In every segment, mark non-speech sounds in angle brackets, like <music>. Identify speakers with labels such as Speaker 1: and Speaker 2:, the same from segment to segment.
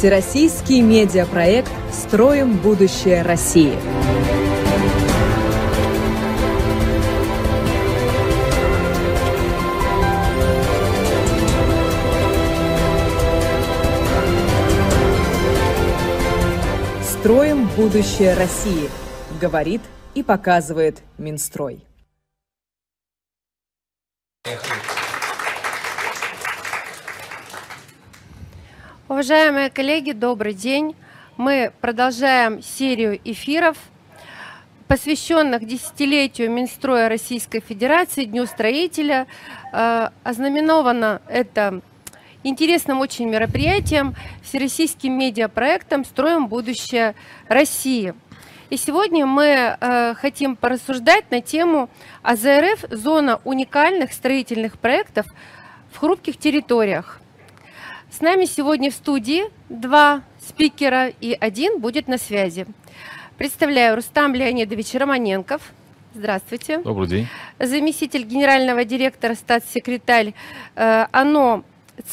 Speaker 1: Всероссийский медиапроект «Строим будущее России». «Строим будущее России», говорит и показывает Минстрой.
Speaker 2: Уважаемые коллеги, добрый день. Мы продолжаем серию эфиров, посвященных десятилетию Минстроя Российской Федерации, Дню строителя. Э, ознаменовано это интересным очень мероприятием, всероссийским медиапроектом «Строим будущее России». И сегодня мы э, хотим порассуждать на тему АЗРФ «Зона уникальных строительных проектов в хрупких территориях». С нами сегодня в студии два спикера и один будет на связи. Представляю Рустам Леонидович Романенков. Здравствуйте.
Speaker 3: Добрый день.
Speaker 2: Заместитель генерального директора, статс-секретарь э, ОНО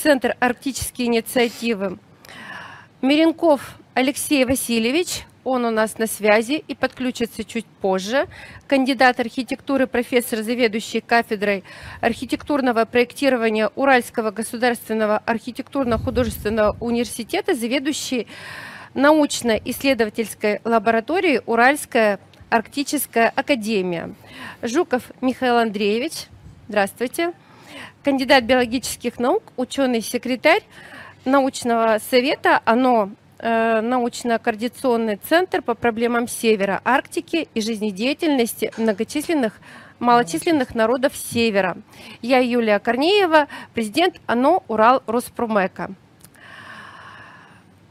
Speaker 2: Центр арктические инициативы. Миренков Алексей Васильевич, он у нас на связи и подключится чуть позже. Кандидат архитектуры, профессор, заведующий кафедрой архитектурного проектирования Уральского государственного архитектурно-художественного университета, заведующий научно-исследовательской лабораторией Уральская арктическая академия. Жуков Михаил Андреевич, здравствуйте кандидат биологических наук, ученый-секретарь научного совета, оно научно-координационный центр по проблемам Севера, Арктики и жизнедеятельности многочисленных малочисленных народов Севера. Я Юлия Корнеева, президент ОНО «Урал Роспромека».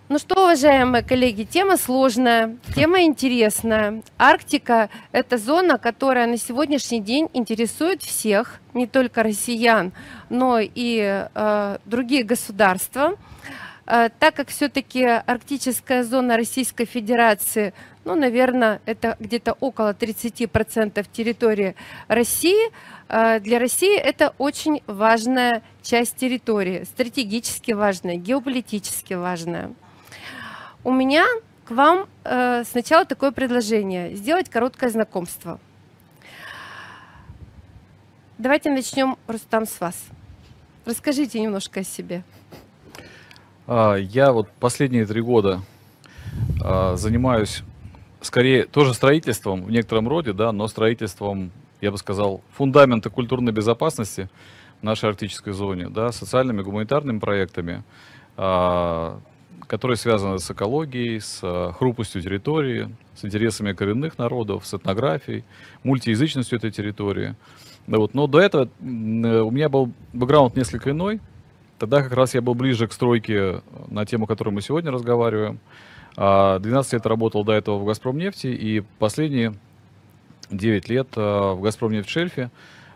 Speaker 2: Ну что, уважаемые коллеги, тема сложная, тема интересная. Арктика – это зона, которая на сегодняшний день интересует всех, не только россиян, но и э, другие государства. Э, так как все-таки арктическая зона Российской Федерации, ну, наверное, это где-то около 30% территории России, э, для России это очень важная часть территории, стратегически важная, геополитически важная. У меня к вам э, сначала такое предложение. Сделать короткое знакомство. Давайте начнем, Рустам, с вас. Расскажите немножко о себе.
Speaker 3: А, я вот последние три года а, занимаюсь скорее тоже строительством в некотором роде, да, но строительством, я бы сказал, фундамента культурной безопасности в нашей арктической зоне, да, социальными, гуманитарными проектами, а, которые связаны с экологией, с хрупкостью территории, с интересами коренных народов, с этнографией, мультиязычностью этой территории. Да, вот. Но до этого э, у меня был бэкграунд несколько иной. Тогда как раз я был ближе к стройке на тему, о которой мы сегодня разговариваем. 12 а, лет работал до этого в «Газпромнефти», и последние 9 лет э, в «Газпромнефть-шельфе».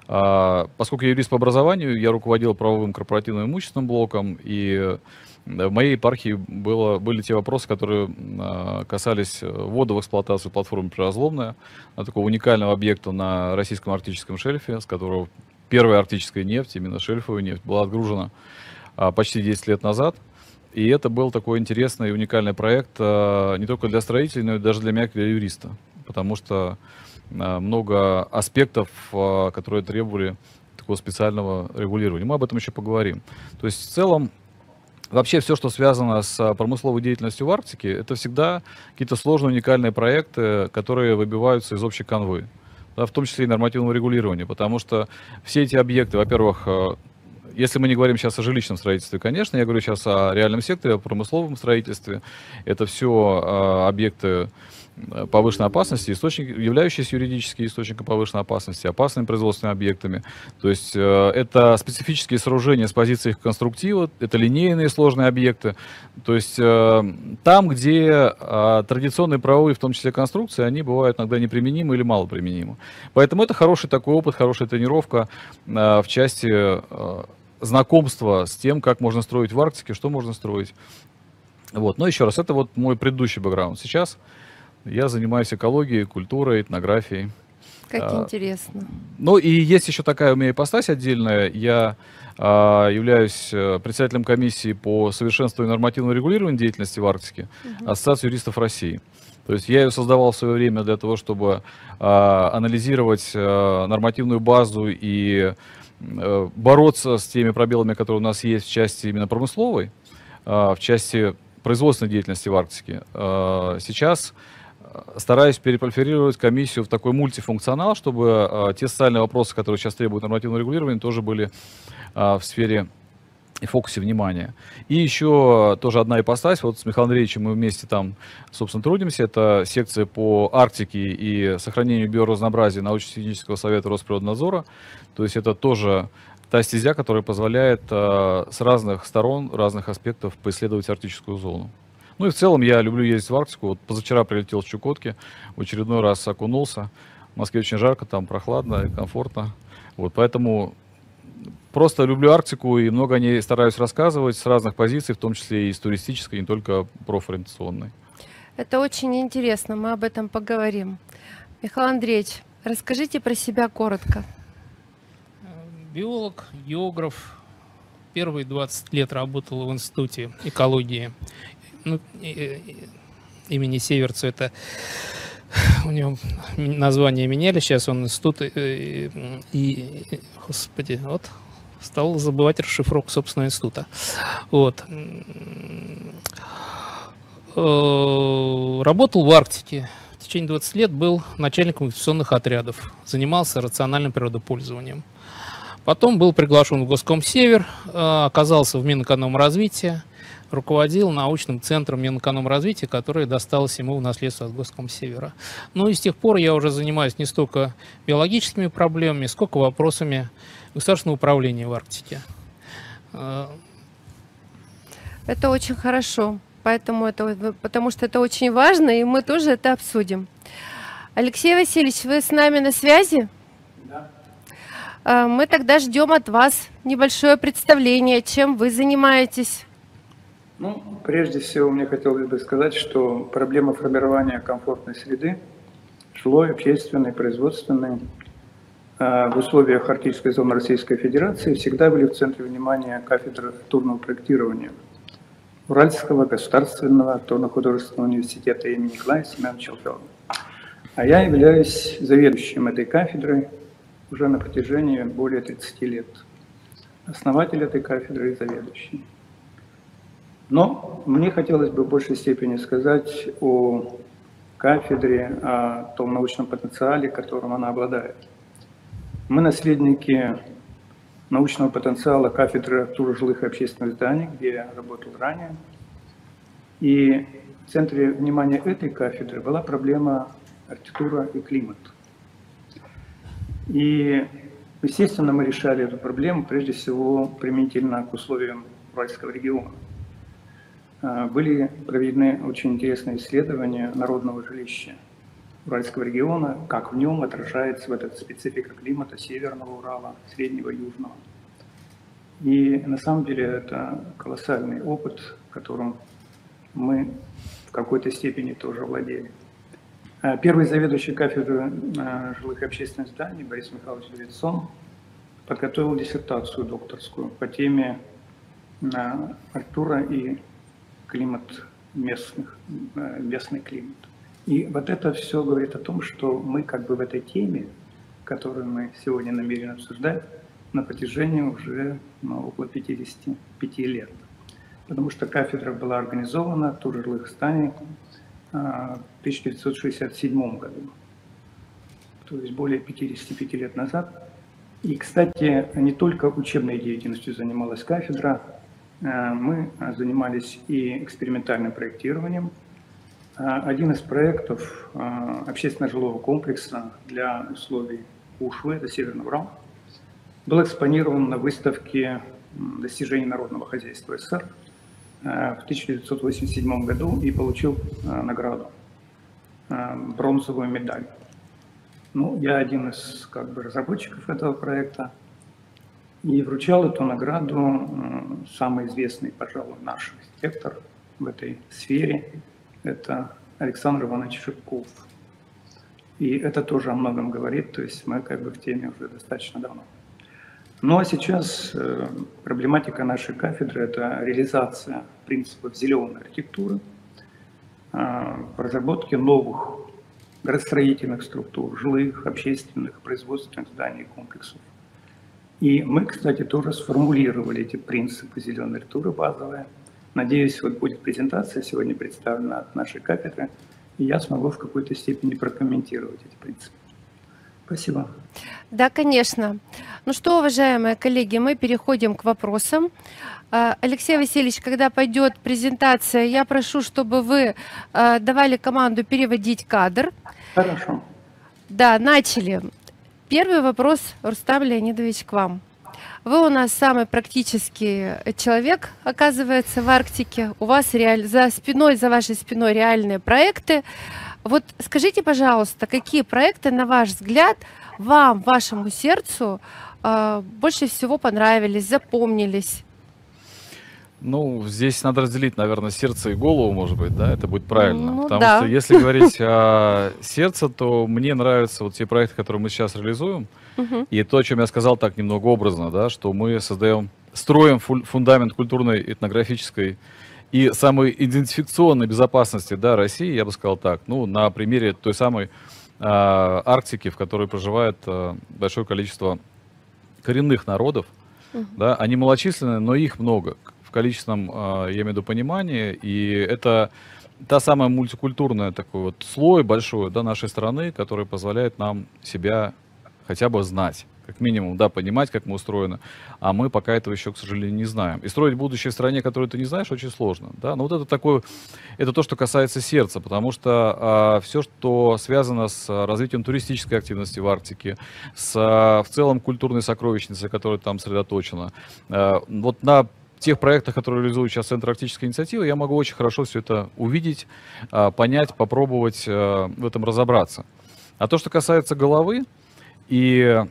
Speaker 3: А, поскольку я юрист по образованию, я руководил правовым корпоративным имущественным блоком, и в моей епархии было, были те вопросы, которые а, касались э, ввода в эксплуатацию платформы «Приразломная», такого уникального объекта на российском арктическом шельфе, с которого первая арктическая нефть, именно шельфовая нефть, была отгружена а, почти 10 лет назад. И это был такой интересный и уникальный проект а, не только для строителей, но и даже для меня, как юриста. Потому что много аспектов, которые требовали такого специального регулирования. Мы об этом еще поговорим. То есть в целом Вообще все, что связано с а, промысловой деятельностью в Арктике, это всегда какие-то сложные уникальные проекты, которые выбиваются из общей канвы, да, в том числе и нормативного регулирования, потому что все эти объекты, во-первых, а, если мы не говорим сейчас о жилищном строительстве, конечно, я говорю сейчас о реальном секторе, о промысловом строительстве, это все э, объекты Э, повышенной опасности, источник, являющиеся юридически источником повышенной опасности, опасными производственными объектами. То есть э, это специфические сооружения с позиции их конструктива, это линейные сложные объекты. То есть э, там, где э, традиционные правовые, в том числе конструкции, они бывают иногда неприменимы или малоприменимы. Поэтому это хороший такой опыт, хорошая тренировка э, в части э, знакомства с тем, как можно строить в Арктике, что можно строить. Вот. Но еще раз, это вот мой предыдущий бэкграунд. Сейчас я занимаюсь экологией, культурой, этнографией.
Speaker 2: Как а, интересно.
Speaker 3: Ну и есть еще такая у меня ипостась отдельная. Я а, являюсь э, председателем комиссии по совершенствованию нормативного регулирования деятельности в Арктике угу. Ассоциации юристов России. То есть я ее создавал в свое время для того, чтобы а, анализировать а, нормативную базу и а, бороться с теми пробелами, которые у нас есть в части именно промысловой, а, в части производственной деятельности в Арктике. А, сейчас стараюсь перепрофилировать комиссию в такой мультифункционал, чтобы а, те социальные вопросы, которые сейчас требуют нормативного регулирования, тоже были а, в сфере и фокусе внимания. И еще тоже одна ипостась, вот с Михаилом Андреевичем мы вместе там, собственно, трудимся, это секция по Арктике и сохранению биоразнообразия научно-технического совета Росприроднадзора, то есть это тоже та стезя, которая позволяет э, с разных сторон, разных аспектов поисследовать арктическую зону. Ну и в целом я люблю ездить в Арктику, вот позавчера прилетел в Чукотки, в очередной раз окунулся, в Москве очень жарко, там прохладно и комфортно, вот поэтому Просто люблю Арктику и много о ней стараюсь рассказывать с разных позиций, в том числе и с туристической, не только профориентационной.
Speaker 2: Это очень интересно, мы об этом поговорим. Михаил Андреевич, расскажите про себя коротко.
Speaker 4: Биолог, географ. Первые 20 лет работал в Институте экологии ну, имени Северца. Это <sighs> у него название меняли, сейчас он институт и, и, господи, вот стал забывать расшифровку собственного института. Вот. Э, работал в Арктике. В течение 20 лет был начальником инвестиционных отрядов. Занимался рациональным природопользованием. Потом был приглашен в Госком Север, э, оказался в Минэкономразвития, руководил научным центром Минэкономразвития, который досталось ему в наследство от Госком Севера. Ну и с тех пор я уже занимаюсь не столько биологическими проблемами, сколько вопросами государственного управления в Арктике.
Speaker 2: Это очень хорошо, поэтому это, потому что это очень важно, и мы тоже это обсудим. Алексей Васильевич, вы с нами на связи? Да. А, мы тогда ждем от вас небольшое представление, чем вы занимаетесь.
Speaker 5: Ну, прежде всего, мне хотелось бы сказать, что проблема формирования комфортной среды, жилой, общественной, производственной, Э, в условиях Арктической зоны Российской Федерации всегда были в центре внимания кафедры архитектурного проектирования Уральского государственного архитектурно-художественного университета имени Николая Семеновича Челфелова. А я являюсь заведующим этой кафедрой уже на протяжении более 30 лет. Основатель этой кафедры и заведующий. Но мне хотелось бы в большей степени сказать о кафедре, о том научном потенциале, которым она обладает. Мы наследники научного потенциала кафедры архитектуры жилых и общественных зданий, где я работал ранее. И в центре внимания этой кафедры была проблема архитектура и климат. И, естественно, мы решали эту проблему прежде всего применительно к условиям Уральского региона. А, были проведены очень интересные исследования народного жилища – Уральского региона, как в нем отражается в этот специфика климата Северного Урала, Среднего Южного. И на самом деле это колоссальный опыт, которым мы в какой-то степени тоже владели. А первый заведующий кафедры а, жилых и общественных зданий Борис Михайлович Левицон подготовил диссертацию докторскую по теме а, архитектура и климат местных, местный климат. И вот это все говорит о том, что мы как бы в этой теме, которую мы сегодня намерены обсуждать, на протяжении уже ну, около 55 лет. Потому что кафедра была организована в жилых зданий а, в 1967 году, то есть более 55 лет назад. И, кстати, не только учебной деятельностью занималась кафедра, мы занимались и экспериментальным проектированием, а, один из проектов а, общественного жилого комплекса для условий УШВ, это Северный Урал, был экспонирован на выставке достижений народного хозяйства СССР а, в 1987 году и получил награду, бронзовую медаль. Ну, я один из как бы, разработчиков этого проекта и вручал эту награду самый известный, пожалуй, наш архитектор в этой сфере, это Александр Иванович Шипков. И это тоже о многом говорит, то есть мы как бы в теме уже достаточно давно. Ну а сейчас э, проблематика нашей кафедры – это реализация принципов зеленой архитектуры, э, разработки новых градостроительных структур, жилых, общественных, производственных зданий, комплексов. И мы, кстати, тоже сформулировали эти принципы зеленой архитектуры базовые. Надеюсь, вот будет презентация сегодня представлена от нашей кафедры, и я смогу в какой-то степени прокомментировать эти принципы. Спасибо.
Speaker 2: Да, конечно. Ну что, уважаемые коллеги, мы переходим к вопросам. А, Алексей Васильевич, когда пойдет презентация, я прошу, чтобы вы а, давали команду переводить кадр.
Speaker 5: Хорошо.
Speaker 2: Да, начали. Первый вопрос, Рустам Леонидович, к вам. Вы у нас самый практический человек, оказывается, в Арктике. У вас реаль... за спиной, за вашей спиной реальные проекты. Вот скажите, пожалуйста, какие проекты, на ваш взгляд, вам, вашему сердцу э, больше всего понравились, запомнились?
Speaker 3: Ну, здесь надо разделить, наверное, сердце и голову, может быть, да, это будет правильно.
Speaker 2: Ну,
Speaker 3: Потому
Speaker 2: да.
Speaker 3: что если говорить о сердце, то мне нравятся вот те проекты, которые мы сейчас реализуем. И то, о чем я сказал так немного образно, да, что мы создаем, строим фу- фундамент культурной, этнографической и самой идентификационной безопасности да, России, я бы сказал так, ну, на примере той самой а, Арктики, в которой проживает а, большое количество коренных народов, да, они малочисленные, но их много в количественном, а, я имею в виду, понимании, и это та самая мультикультурная такой вот слой большой, да, нашей страны, который позволяет нам себя хотя бы знать, как минимум, да, понимать, как мы устроены, а мы пока этого еще, к сожалению, не знаем. И строить будущее в стране, которую ты не знаешь, очень сложно, да, но вот это такое, это то, что касается сердца, потому что все, что связано с а, развитием туристической активности в Арктике, с а, в целом культурной сокровищницей, которая там сосредоточена, а, вот на тех проектах, которые реализует сейчас Центр Арктической инициативы, я могу очень хорошо все это увидеть, а, понять, попробовать а, в этом разобраться. А то, что касается головы и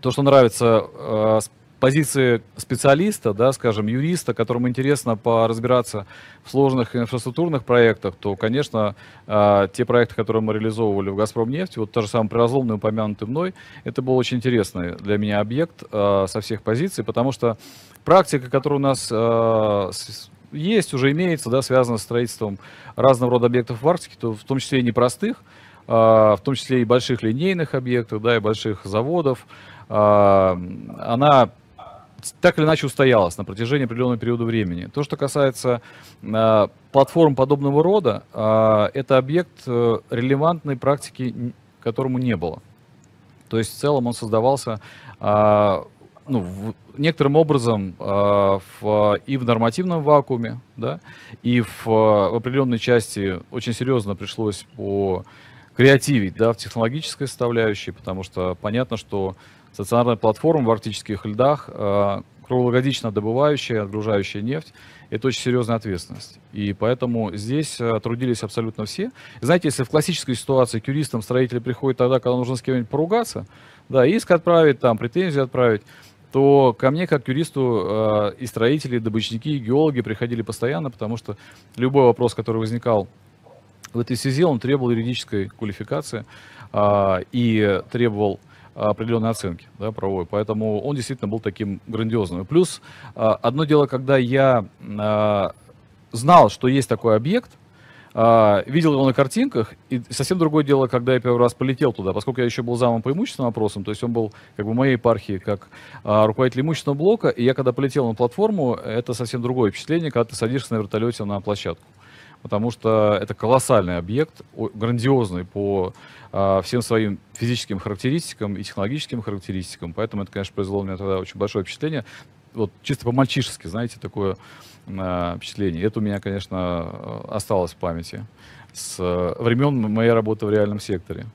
Speaker 3: то, что нравится э, позиции специалиста, да, скажем, юриста, которому интересно поразбираться в сложных инфраструктурных проектах, то, конечно, э, те проекты, которые мы реализовывали в «Газпромнефти», вот та же самая приразломная, упомянутый мной, это был очень интересный для меня объект э, со всех позиций, потому что практика, которая у нас с- есть, уже имеется, да, связана с строительством разного рода объектов в Арктике, то в том числе и непростых, а, в том числе и больших линейных объектов, да, и больших заводов, а, она так или иначе устоялась на протяжении определенного периода времени. То, что касается а, платформ подобного рода, а, это объект э, релевантной практики, которому не было. То есть в целом он создавался а, ну, в- некоторым образом а, в, и в нормативном вакууме, да, и в, а, в определенной части очень серьезно пришлось по креативить да, в технологической составляющей, потому что понятно, что стационарная платформа в арктических льдах, а, круглогодично добывающая, отгружающая нефть, это очень серьезная ответственность. И поэтому здесь а, трудились абсолютно все. Знаете, если в классической ситуации к юристам строители приходят тогда, когда нужно с кем-нибудь поругаться, да, иск отправить, там, претензии отправить, то ко мне, как к юристу, э, и строители, и добычники, и геологи приходили постоянно, потому что любой вопрос, который возникал в этой связи, он требовал юридической квалификации а, и требовал определенной оценки да, правовой. Поэтому он действительно был таким грандиозным. Плюс а, одно дело, когда я а, знал, что есть такой объект, а, видел его на картинках, и совсем другое дело, когда я первый раз полетел туда, поскольку я еще был замом по имущественным вопросам, то есть он был как бы моей епархии как руководитель имущественного блока, и я когда полетел на платформу, это совсем другое впечатление, когда ты садишься на вертолете на площадку. Потому что это колоссальный объект, грандиозный по а, всем своим физическим характеристикам и технологическим характеристикам. Поэтому это, конечно, произвело на меня тогда очень большое впечатление. Вот чисто по-мальчишески, знаете, такое а, впечатление. Это у меня, конечно, а, осталось в памяти с времен моей работы в реальном секторе.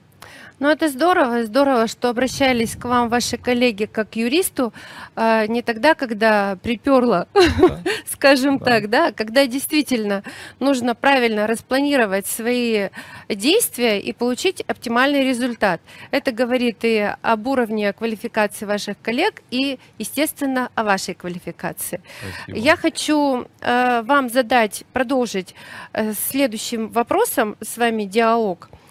Speaker 2: Ну, это здорово, здорово, что обращались к вам ваши коллеги как к юристу, а, не тогда, когда приперло, <laughs> скажем
Speaker 3: Да.
Speaker 2: так, да, когда действительно нужно правильно распланировать свои действия и получить оптимальный результат. Это говорит и об уровне квалификации ваших коллег и, естественно, о вашей квалификации.
Speaker 3: Спасибо.
Speaker 2: Я хочу э, вам задать, продолжить э, следующим вопросом с вами диалог. Э,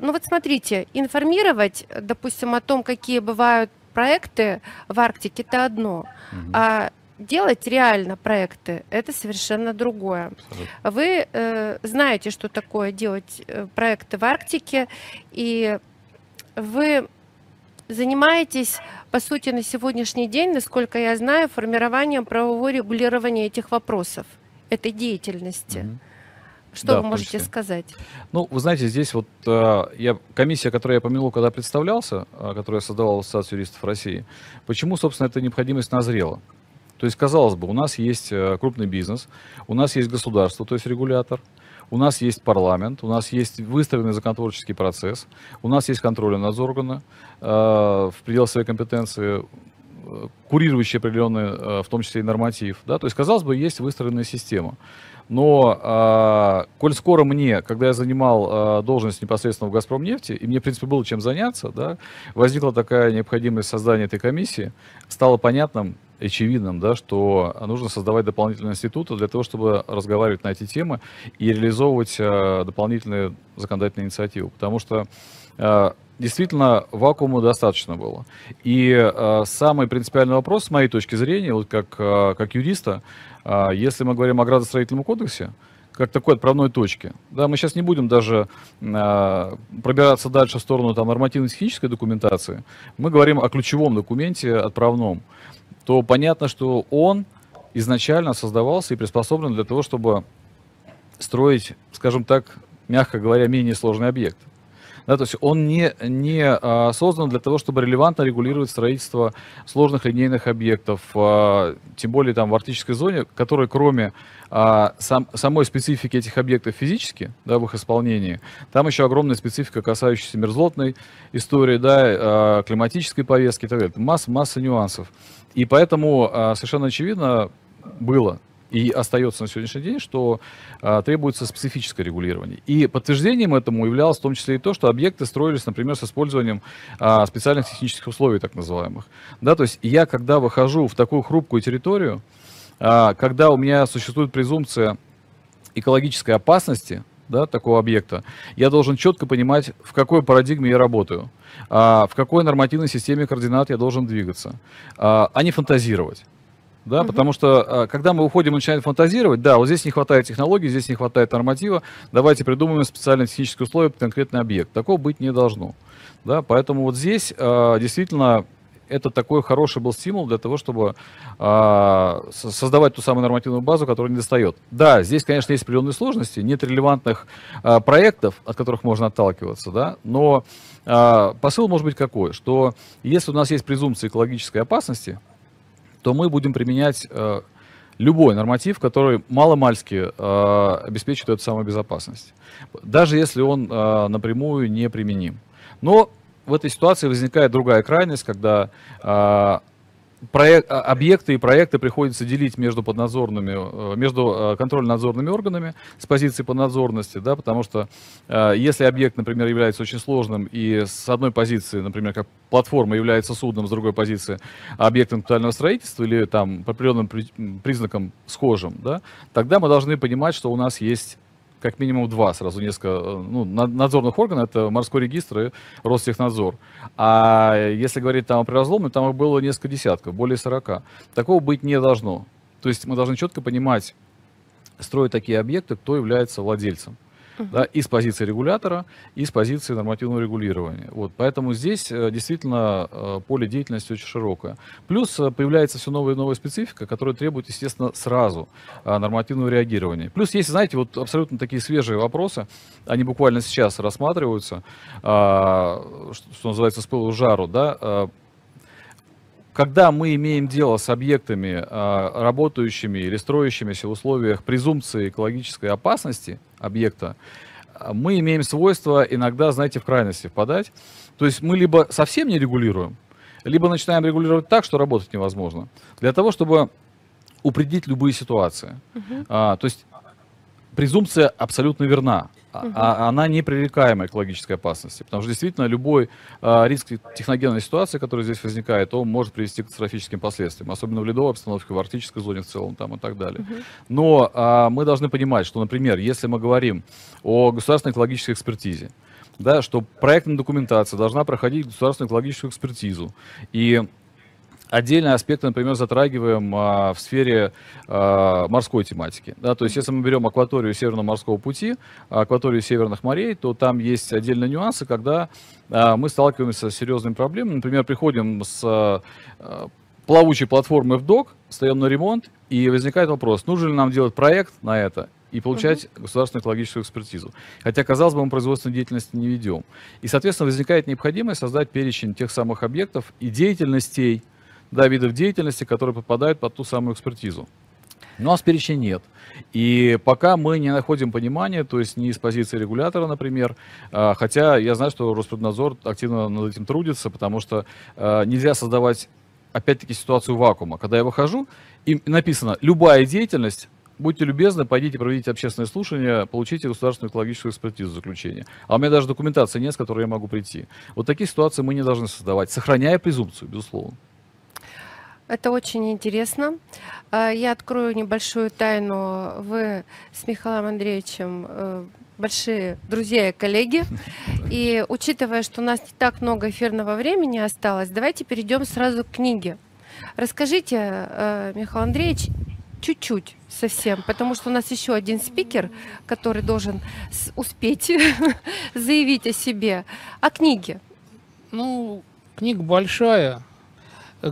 Speaker 2: ну вот смотрите, информировать, допустим, о том, какие бывают проекты в Арктике, это одно. Угу. А делать реально проекты это совершенно другое. Абсолютно. Вы э, знаете, что такое делать э, проекты в Арктике, и вы занимаетесь, по сути, на сегодняшний день, насколько я знаю, формированием правового регулирования этих вопросов, этой деятельности. Mm-hmm. Что да, вы можете сказать?
Speaker 3: Ну, вы знаете, здесь вот э, я, комиссия, которую я помянул, когда представлялся, э, которую я создавал Ассоциацию юристов России, почему, собственно, эта необходимость назрела? То есть, казалось бы, у нас есть э, крупный бизнес, у нас есть государство, то есть регулятор, у нас есть парламент, у нас есть выстроенный законотворческий процесс, у нас есть контрольный надзор органа э, в пределах своей компетенции, курирующий определенный, э, в том числе и норматив. Да? То есть, казалось бы, есть выстроенная система. Но, э, коль скоро мне, когда я занимал э, должность непосредственно в «Газпромнефти», и мне, в принципе, было чем заняться, да, возникла такая необходимость создания этой комиссии, стало понятным, очевидным, да, что нужно создавать дополнительные институты для того, чтобы разговаривать на эти темы и реализовывать э, дополнительные законодательные инициативы. Потому что э, действительно вакуума достаточно было. И э, самый принципиальный вопрос, с моей точки зрения, вот как, э, как юриста, э, если мы говорим о градостроительном кодексе, как такой отправной точки. Да, мы сейчас не будем даже э, пробираться дальше в сторону там, нормативно-технической документации. Мы говорим о ключевом документе отправном то понятно, что он изначально создавался и приспособлен для того, чтобы строить, скажем так, мягко говоря, менее сложный объект. Да, то есть он не, не а, создан для того, чтобы релевантно регулировать строительство сложных линейных объектов, а, тем более там в арктической зоне, которые кроме а, сам, самой специфики этих объектов физически, да, в их исполнении, там еще огромная специфика, касающаяся мерзлотной истории, да, климатической повестки и так далее. Масса, масса нюансов. И поэтому совершенно очевидно было и остается на сегодняшний день, что а, требуется специфическое регулирование. И подтверждением этому являлось в том числе и то, что объекты строились, например, с использованием а, специальных технических условий, так называемых. Да, то есть я, когда выхожу в такую хрупкую территорию, а, когда у меня существует презумпция экологической опасности, да, такого объекта, я должен четко понимать, в какой парадигме я работаю, а, в какой нормативной системе координат я должен двигаться, а, а не фантазировать. Да, угу. потому что а, когда мы уходим и начинаем фантазировать, да, вот здесь не хватает технологий, здесь не хватает норматива, давайте придумаем специальные технические условия под конкретный объект. Такого быть не должно. Да, поэтому вот здесь а, действительно это такой хороший был стимул для того, чтобы э, создавать ту самую нормативную базу, которая не достает. Да, здесь, конечно, есть определенные сложности, нет релевантных э, проектов, от которых можно отталкиваться, да, но э, посыл может быть какой, что если у нас есть презумпция экологической опасности, то мы будем применять э, любой норматив, который маломальски э, обеспечит эту самую безопасность, даже если он э, напрямую не применим. Но в этой ситуации возникает другая крайность, когда э, проект, а, объекты и проекты приходится делить между поднадзорными, э, между э, контрольно-надзорными органами с позиции поднадзорности, да, потому что э, если объект, например, является очень сложным и с одной позиции, например, как платформа является судном, с другой позиции объектом капитального строительства или там по определенным признакам схожим, да, тогда мы должны понимать, что у нас есть как минимум два, сразу несколько э, ну, надзорных органов, это морской регистр и Ростехнадзор. А если говорить там о приразломе, там их было несколько десятков, более 40. Такого быть не должно. То есть мы должны четко понимать, строить такие объекты, кто является владельцем uh-huh. да, и с позиции регулятора, и с позиции нормативного регулирования. Вот, поэтому здесь э, действительно э, поле деятельности очень широкое. Плюс э, появляется все новая и новая специфика, которая требует, естественно, сразу нормативного реагирования. Плюс есть, знаете, вот абсолютно такие свежие вопросы, они буквально сейчас рассматриваются, что называется, с пылу жару, да, когда мы имеем дело с объектами, работающими или строящимися в условиях презумпции экологической опасности, объекта, мы имеем свойство иногда, знаете, в крайности впадать. То есть мы либо совсем не регулируем, либо начинаем регулировать так, что работать невозможно. Для того, чтобы упредить любые ситуации. Uh-huh. А, то есть презумпция абсолютно верна а, она непререкаемая экологической опасности. Потому что действительно любой а, риск техногенной ситуации, который здесь возникает, он может привести к катастрофическим последствиям, особенно в ледовой обстановке, в арктической зоне в целом там, и так далее. Угу. Но а, мы должны понимать, что, например, если мы говорим о государственной экологической экспертизе, да, что проектная документация должна проходить государственную экологическую экспертизу. И Отдельные аспекты, например, затрагиваем а, в сфере а, морской тематики. Да, то есть, если мы берем акваторию Северного морского пути, акваторию северных морей, то там есть отдельные нюансы, когда а, мы сталкиваемся с серьезными проблемами. Например, приходим с а, плавучей платформы в док, встаем на ремонт, и возникает вопрос, нужно ли нам делать проект на это и получать угу. государственную экологическую экспертизу. Хотя, казалось бы, мы производственную деятельность не ведем. И, соответственно, возникает необходимость создать перечень тех самых объектов и деятельностей, да, видов деятельности, которые попадают под ту самую экспертизу. Но у нас перечня нет. И пока мы не находим понимания, то есть не из позиции регулятора, например, а, хотя я знаю, что Роспреднадзор активно над этим трудится, потому что а, нельзя создавать, опять-таки, ситуацию вакуума. Когда я выхожу, и написано «любая деятельность», будьте любезны, пойдите проведите общественное слушание, получите государственную экологическую экспертизу заключения. А у меня даже документации нет, с которой я могу прийти. Вот такие ситуации мы не должны создавать, сохраняя презумпцию, безусловно.
Speaker 2: Это очень интересно. А, я открою небольшую тайну. Вы с Михаилом Андреевичем э, большие друзья и коллеги. <laughs> И учитывая, что у нас не так много эфирного времени осталось, давайте перейдем сразу к книге. Расскажите, э, Михаил Андреевич, чуть-чуть совсем, потому что у нас еще один спикер, который должен успеть <laughs> заявить о себе. О книге.
Speaker 4: Ну, книга большая,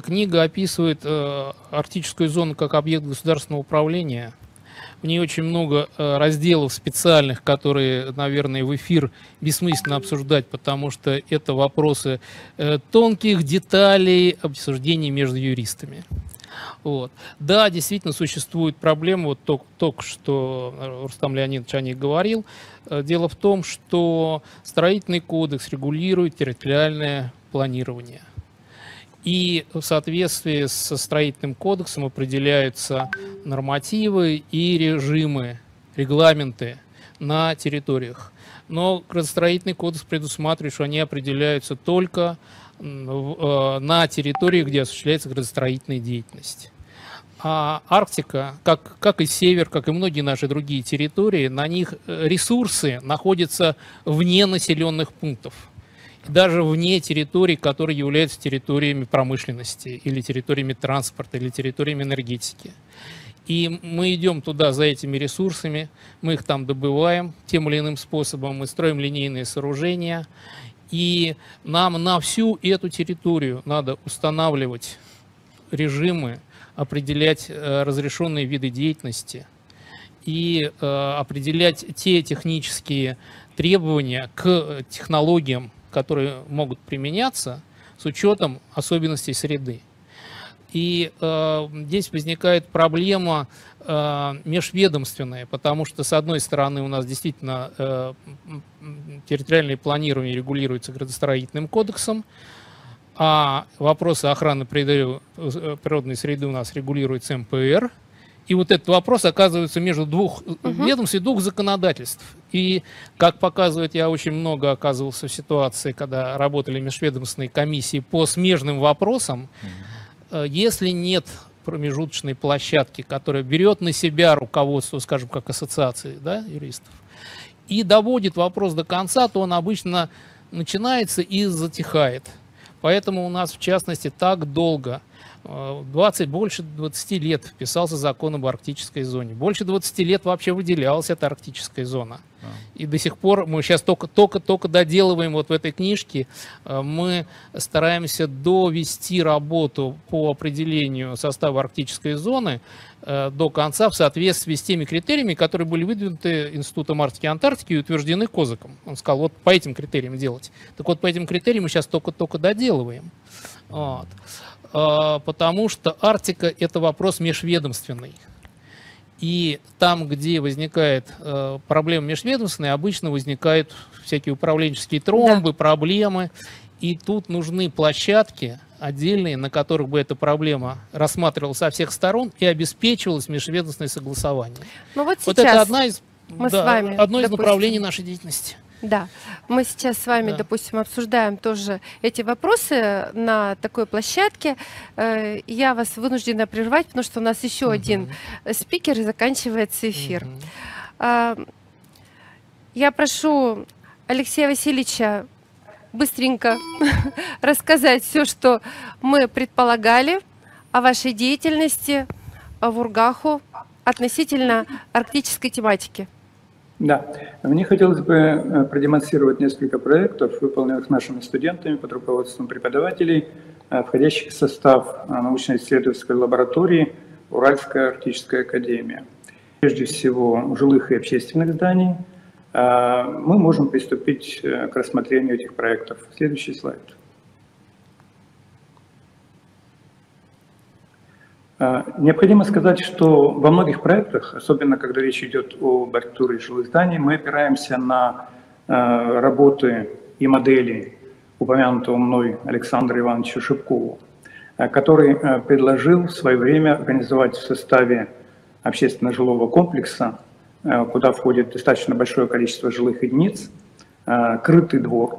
Speaker 4: Книга описывает э, арктическую зону как объект государственного управления. В ней очень много э, разделов специальных, которые, наверное, в эфир бессмысленно обсуждать, потому что это вопросы э, тонких деталей обсуждений между юристами. Вот. Да, действительно существует проблема, вот только, только что Рустам Леонидович о ней говорил. Дело в том, что строительный кодекс регулирует территориальное планирование. И в соответствии со строительным кодексом определяются нормативы и режимы, регламенты на территориях. Но градостроительный кодекс предусматривает, что они определяются только э, на территории, где осуществляется градостроительная деятельность. А Арктика, как, как и Север, как и многие наши другие территории, на них э, ресурсы находятся вне населенных пунктов – даже вне территорий, которые являются территориями промышленности или территориями транспорта или территориями энергетики. И мы идем туда за этими ресурсами, мы их там добываем тем или иным способом, мы строим линейные сооружения, и нам на всю эту территорию надо устанавливать режимы, определять э, разрешенные виды деятельности и э, определять те технические требования к технологиям, которые могут применяться с учетом особенностей среды. И э, здесь возникает проблема э, межведомственная, потому что, с одной стороны, у нас действительно э, территориальное планирование регулируется градостроительным кодексом, а вопросы охраны природной среды у нас регулируется МПР – и вот этот вопрос оказывается между двух угу. ведомств и двух законодательств. И, как показывает, я очень много оказывался в ситуации, когда работали межведомственные комиссии по смежным вопросам. Угу. Если нет промежуточной площадки, которая берет на себя руководство, скажем, как ассоциации да, юристов, и доводит вопрос до конца, то он обычно начинается и затихает. Поэтому у нас, в частности, так долго – 20, больше 20 лет вписался закон об арктической зоне. Больше 20 лет вообще выделялась эта арктическая зона. А. И до сих пор мы сейчас только-только-только доделываем вот в этой книжке, э, мы стараемся довести работу по определению состава арктической зоны э, до конца в соответствии с теми критериями, которые были выдвинуты Институтом Арктики и Антарктики и утверждены Козаком. Он сказал, вот по этим критериям делать. Так вот, по этим критериям мы сейчас только-только доделываем. Вот. А, потому что Арктика – это вопрос межведомственный. И там, где возникает э, проблема межведомственная, обычно возникают всякие управленческие тромбы, да. проблемы. И тут нужны площадки отдельные, на которых бы эта проблема рассматривалась со всех сторон и обеспечивалось межведомственное согласование.
Speaker 2: Ну вот,
Speaker 4: вот это одна из, мы да, с вами, одно из направлений нашей деятельности.
Speaker 2: Да, мы сейчас с вами, да. допустим, обсуждаем тоже эти вопросы на такой площадке. Э, я вас вынуждена прервать, потому что у нас еще угу. один спикер и заканчивается эфир. Угу. Я прошу Алексея Васильевича быстренько <laughs> рассказать все, что мы предполагали о вашей деятельности в Ургаху относительно арктической тематики.
Speaker 5: Да, мне хотелось бы э, продемонстрировать несколько проектов, выполненных нашими студентами под руководством преподавателей, э, входящих в состав э, научно-исследовательской лаборатории Уральская арктическая академия. Прежде всего, жилых и общественных зданий. Мы можем приступить к рассмотрению этих проектов. Следующий слайд. Необходимо сказать, что во многих проектах, особенно когда речь идет о архитектуре жилых зданий, мы опираемся на а, работы и модели упомянутого мной Александра Ивановича Шипкова, а, который предложил в свое время организовать в составе общественно-жилого комплекса, куда входит достаточно большое количество жилых единиц, крытый двор,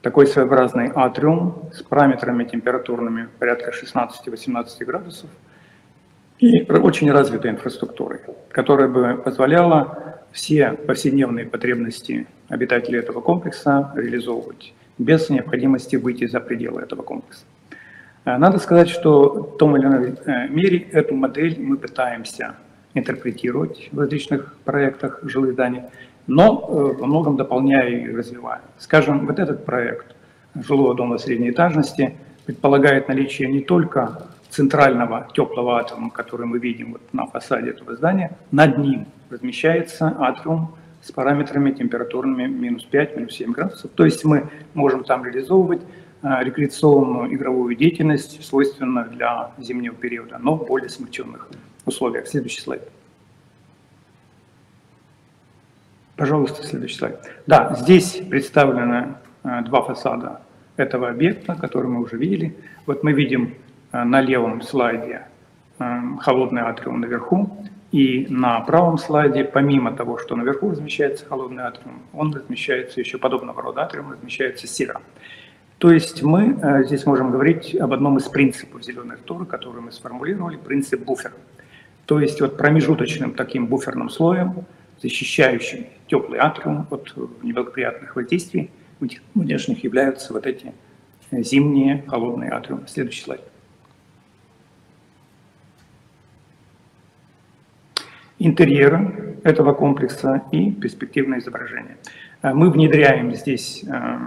Speaker 5: такой своеобразный атриум с параметрами температурными порядка 16-18 градусов – и очень развитой инфраструктурой, которая бы позволяла все повседневные потребности обитателей этого комплекса реализовывать без необходимости выйти за пределы этого комплекса. Э, надо сказать, что в том или ином э, мере эту модель мы пытаемся интерпретировать в различных проектах жилых зданий, но э, во многом дополняя и развивая. Скажем, вот этот проект жилого дома средней этажности предполагает наличие не только центрального теплого атриума, который мы видим вот на фасаде этого здания, над ним размещается атриум с параметрами температурными минус 5, минус 7 градусов. То есть мы можем там реализовывать а, рекреационную игровую деятельность, свойственную для зимнего периода, но в более смягченных условиях. Следующий слайд. Пожалуйста, следующий слайд. Да, здесь представлены а, два фасада этого объекта, который мы уже видели. Вот мы видим на левом слайде э, холодный атриум наверху, и на правом слайде, помимо того, что наверху размещается холодный атриум, он размещается еще подобного рода атриум, размещается сера. То есть мы э, здесь можем говорить об одном из принципов зеленой архитектуры, который мы сформулировали, принцип буфера. То есть вот промежуточным таким буферным слоем, защищающим теплый атриум от неблагоприятных воздействий внешних, являются вот эти зимние холодные атриумы. Следующий слайд. Интерьера этого комплекса и перспективное изображение. Э, мы внедряем здесь э,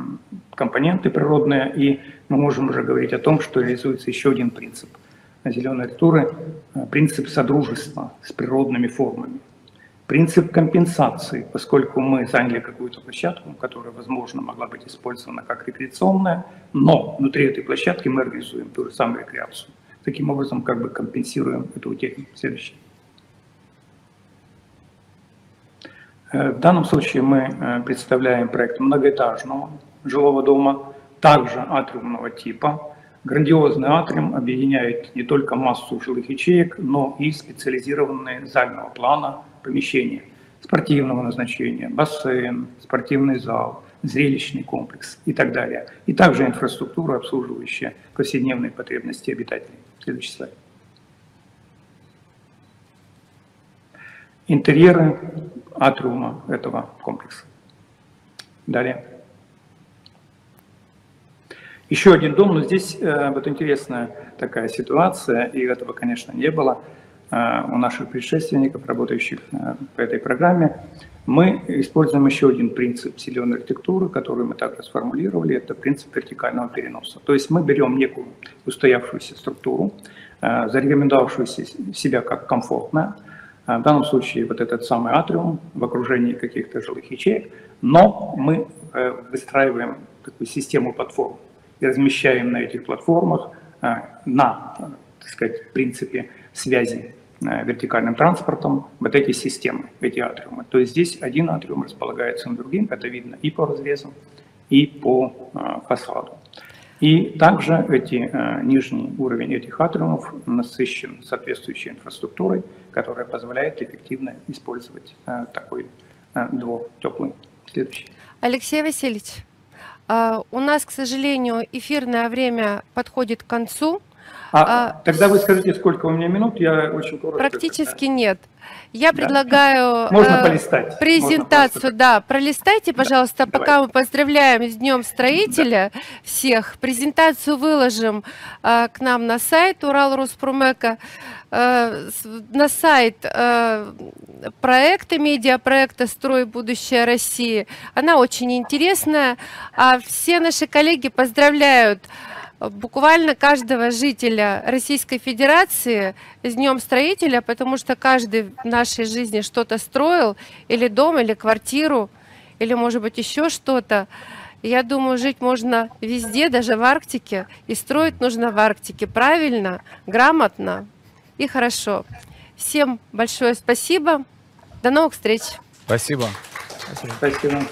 Speaker 5: компоненты природные, и мы можем уже говорить о том, что реализуется еще один принцип зеленой архитектуры, э, принцип содружества с природными формами. Принцип компенсации, поскольку мы заняли какую-то площадку, которая, возможно, могла быть использована как рекреационная, но внутри этой площадки мы организуем ту же самую рекреацию. Таким образом, как бы компенсируем эту технику. Следующий. В данном случае мы э, представляем проект многоэтажного жилого дома, также атриумного типа. Грандиозный атриум объединяет не только массу жилых ячеек, но и специализированные зального плана помещения спортивного назначения, бассейн, спортивный зал, зрелищный комплекс и так далее. И также инфраструктура, обслуживающая повседневные потребности обитателей. Следующий слайд. Интерьеры атриума этого комплекса. Далее. Еще один дом, но здесь э, вот интересная такая ситуация, и этого, конечно, не было э, у наших предшественников, работающих э, по этой программе. Мы используем еще один принцип зеленой архитектуры, который мы также сформулировали, это принцип вертикального переноса. То есть мы берем некую устоявшуюся структуру, э, зарекомендовавшую себя как комфортная, в данном случае вот этот самый атриум в окружении каких-то жилых ячеек, но мы э, выстраиваем такую систему платформ и размещаем на этих платформах э, на, так сказать, принципе связи э, вертикальным транспортом вот эти системы, эти атриумы. То есть здесь один атриум располагается над другим, это видно и по разрезу, и по фасаду. И также эти, э, нижний уровень этих атриумов насыщен соответствующей инфраструктурой, которая позволяет эффективно использовать э, такой э, двор теплый. Следующий.
Speaker 2: Алексей Васильевич, у нас, к сожалению, эфирное время подходит к концу.
Speaker 5: А,
Speaker 2: А,
Speaker 5: тогда вы скажите, сколько у меня минут, я очень коротко.
Speaker 2: Практически нет. Я
Speaker 5: Да?
Speaker 2: предлагаю
Speaker 5: Можно
Speaker 2: э,
Speaker 5: полистать. Можно
Speaker 2: презентацию,
Speaker 5: просто-
Speaker 2: да, пролистайте, пожалуйста,
Speaker 5: давай.
Speaker 2: пока мы поздравляем с Днем Строителя всех. Презентацию выложим э, к нам на сайт Урал Руспромека, э, на сайт э, проекта, медиапроекта «Строй будущее России». Она очень интересная, а все наши коллеги поздравляют буквально каждого жителя Российской Федерации с Днем Строителя, потому что каждый в нашей жизни что-то строил, или дом, или квартиру, или, может быть, еще что-то. Я думаю, жить можно везде, даже в Арктике, и строить нужно в Арктике правильно, грамотно и хорошо. Всем большое спасибо. До новых встреч.
Speaker 3: Спасибо.
Speaker 5: Спасибо.